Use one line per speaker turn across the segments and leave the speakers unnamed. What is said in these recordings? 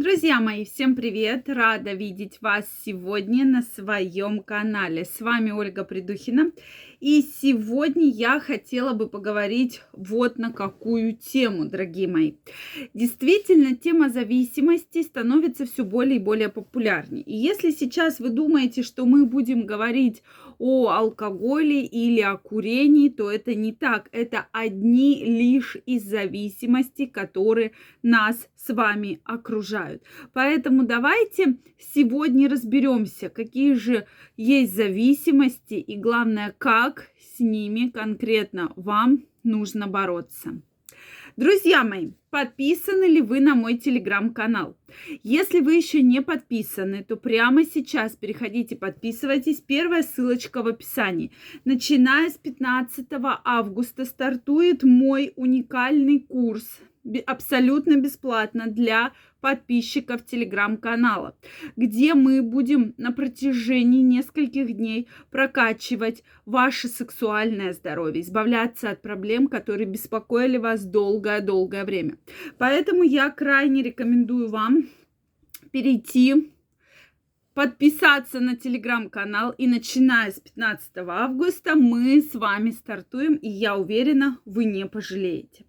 Друзья мои, всем привет! Рада видеть вас сегодня на своем канале. С вами Ольга Придухина. И сегодня я хотела бы поговорить вот на какую тему, дорогие мои. Действительно, тема зависимости становится все более и более популярнее. И если сейчас вы думаете, что мы будем говорить о алкоголе или о курении, то это не так. Это одни лишь из зависимостей, которые нас с вами окружают. Поэтому давайте сегодня разберемся, какие же есть зависимости и главное, как с ними конкретно вам нужно бороться. Друзья мои, подписаны ли вы на мой телеграм-канал? Если вы еще не подписаны, то прямо сейчас переходите, подписывайтесь. Первая ссылочка в описании. Начиная с 15 августа стартует мой уникальный курс абсолютно бесплатно для подписчиков телеграм-канала, где мы будем на протяжении нескольких дней прокачивать ваше сексуальное здоровье, избавляться от проблем, которые беспокоили вас долгое-долгое время. Поэтому я крайне рекомендую вам перейти подписаться на телеграм-канал. И начиная с 15 августа мы с вами стартуем, и я уверена, вы не пожалеете.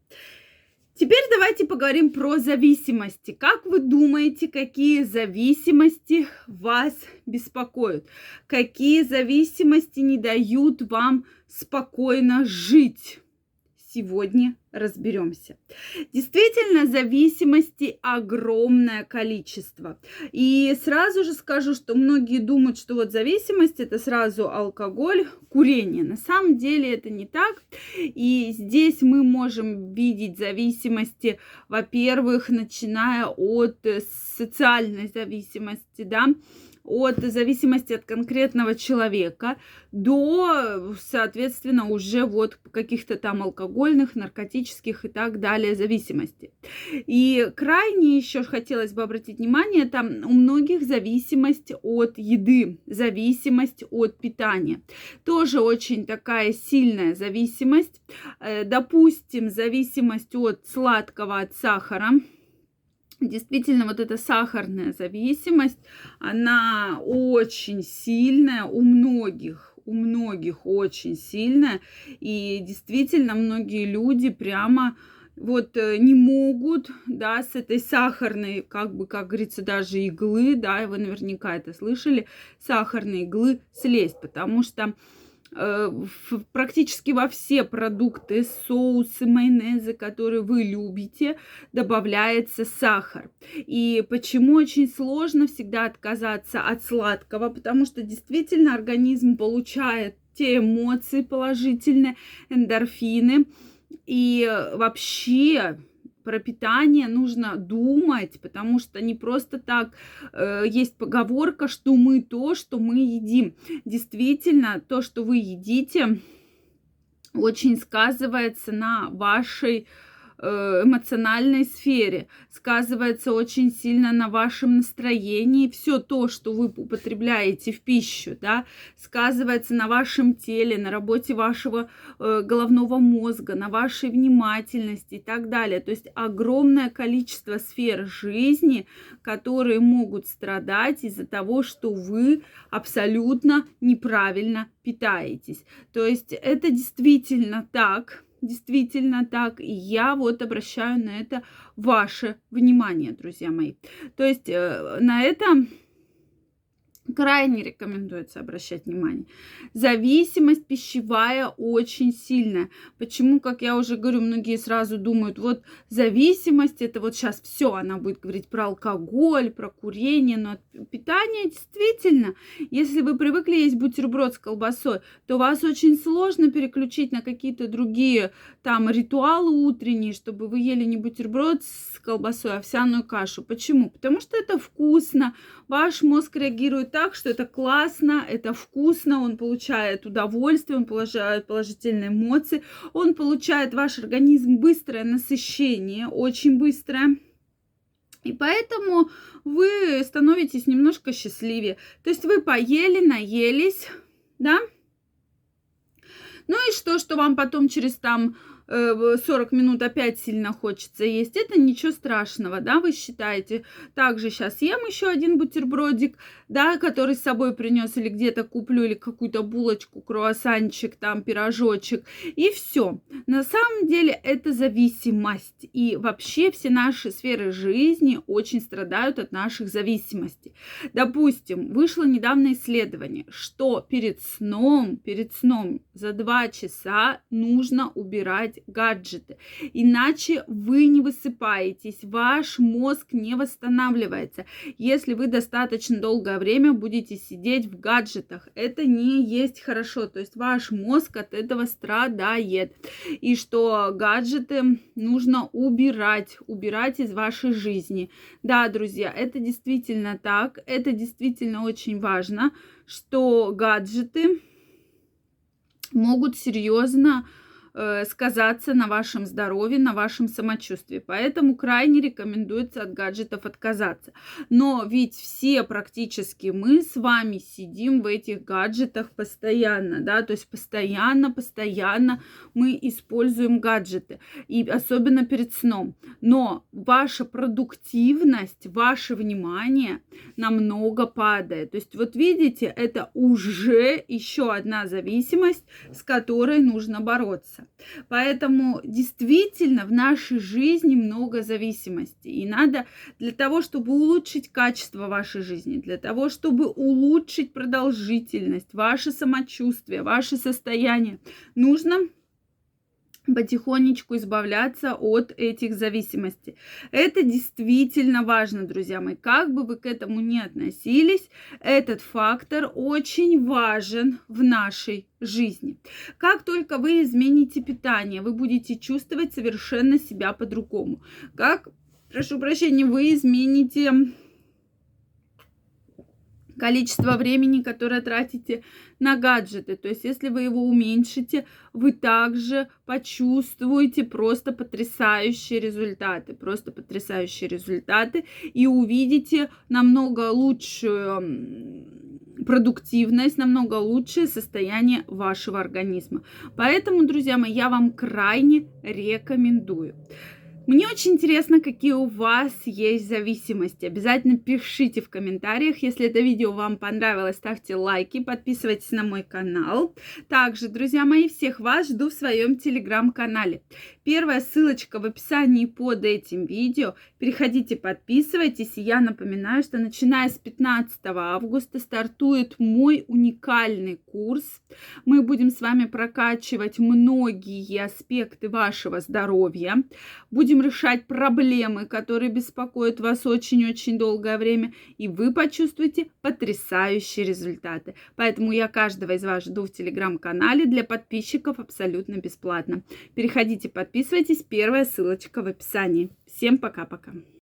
Теперь давайте поговорим про зависимости. Как вы думаете, какие зависимости вас беспокоят? Какие зависимости не дают вам спокойно жить? Сегодня разберемся. Действительно, зависимости огромное количество. И сразу же скажу, что многие думают, что вот зависимость это сразу алкоголь, курение. На самом деле это не так. И здесь мы можем видеть зависимости, во-первых, начиная от социальной зависимости, да, от зависимости от конкретного человека до, соответственно, уже вот каких-то там алкогольных, наркотических и так далее зависимостей. И крайне еще хотелось бы обратить внимание, там у многих зависимость от еды, зависимость от питания. Тоже очень такая сильная зависимость. Э, допустим, зависимость от сладкого, от сахара Действительно, вот эта сахарная зависимость, она очень сильная у многих, у многих очень сильная. И действительно, многие люди прямо вот э, не могут, да, с этой сахарной, как бы, как говорится, даже иглы, да, вы наверняка это слышали, сахарной иглы слезть, потому что практически во все продукты, соусы, майонезы, которые вы любите, добавляется сахар. И почему очень сложно всегда отказаться от сладкого? Потому что действительно организм получает те эмоции положительные, эндорфины. И вообще про питание нужно думать, потому что не просто так э, есть поговорка, что мы то, что мы едим. Действительно, то, что вы едите, очень сказывается на вашей эмоциональной сфере, сказывается очень сильно на вашем настроении. Все то, что вы употребляете в пищу, да, сказывается на вашем теле, на работе вашего э, головного мозга, на вашей внимательности и так далее. То есть огромное количество сфер жизни, которые могут страдать из-за того, что вы абсолютно неправильно питаетесь. То есть это действительно так действительно так. И я вот обращаю на это ваше внимание, друзья мои. То есть э, на это крайне рекомендуется обращать внимание. Зависимость пищевая очень сильная. Почему, как я уже говорю, многие сразу думают, вот зависимость, это вот сейчас все, она будет говорить про алкоголь, про курение, но питание действительно, если вы привыкли есть бутерброд с колбасой, то вас очень сложно переключить на какие-то другие там ритуалы утренние, чтобы вы ели не бутерброд с колбасой, а овсяную кашу. Почему? Потому что это вкусно, ваш мозг реагирует так, что это классно, это вкусно, он получает удовольствие, он получает положительные эмоции, он получает ваш организм быстрое насыщение, очень быстрое. И поэтому вы становитесь немножко счастливее. То есть вы поели, наелись, да? Ну и что, что вам потом через там 40 минут опять сильно хочется есть, это ничего страшного, да, вы считаете. Также сейчас съем еще один бутербродик, да, который с собой принес или где-то куплю, или какую-то булочку, круассанчик, там, пирожочек, и все. На самом деле это зависимость, и вообще все наши сферы жизни очень страдают от наших зависимостей. Допустим, вышло недавно исследование, что перед сном, перед сном за два часа нужно убирать гаджеты. Иначе вы не высыпаетесь, ваш мозг не восстанавливается. Если вы достаточно долгое время будете сидеть в гаджетах, это не есть хорошо. То есть ваш мозг от этого страдает. И что гаджеты нужно убирать, убирать из вашей жизни. Да, друзья, это действительно так, это действительно очень важно, что гаджеты могут серьезно Э, сказаться на вашем здоровье, на вашем самочувствии. Поэтому крайне рекомендуется от гаджетов отказаться. Но ведь все практически мы с вами сидим в этих гаджетах постоянно, да, то есть постоянно, постоянно мы используем гаджеты, и особенно перед сном. Но ваша продуктивность, ваше внимание намного падает. То есть вот видите, это уже еще одна зависимость, с которой нужно бороться меняться. Поэтому действительно в нашей жизни много зависимостей. И надо для того, чтобы улучшить качество вашей жизни, для того, чтобы улучшить продолжительность, ваше самочувствие, ваше состояние, нужно потихонечку избавляться от этих зависимостей. Это действительно важно, друзья мои. Как бы вы к этому ни относились, этот фактор очень важен в нашей жизни. Как только вы измените питание, вы будете чувствовать совершенно себя по-другому. Как, прошу прощения, вы измените количество времени, которое тратите на гаджеты. То есть, если вы его уменьшите, вы также почувствуете просто потрясающие результаты. Просто потрясающие результаты. И увидите намного лучшую продуктивность, намного лучшее состояние вашего организма. Поэтому, друзья мои, я вам крайне рекомендую. Мне очень интересно, какие у вас есть зависимости. Обязательно пишите в комментариях. Если это видео вам понравилось, ставьте лайки, подписывайтесь на мой канал. Также, друзья мои, всех вас жду в своем телеграм-канале. Первая ссылочка в описании под этим видео. Переходите, подписывайтесь. И я напоминаю, что начиная с 15 августа стартует мой уникальный курс. Мы будем с вами прокачивать многие аспекты вашего здоровья. Будем решать проблемы, которые беспокоят вас очень-очень долгое время, и вы почувствуете потрясающие результаты. Поэтому я каждого из вас жду в телеграм-канале для подписчиков абсолютно бесплатно. Переходите, подписывайтесь, первая ссылочка в описании. Всем пока-пока.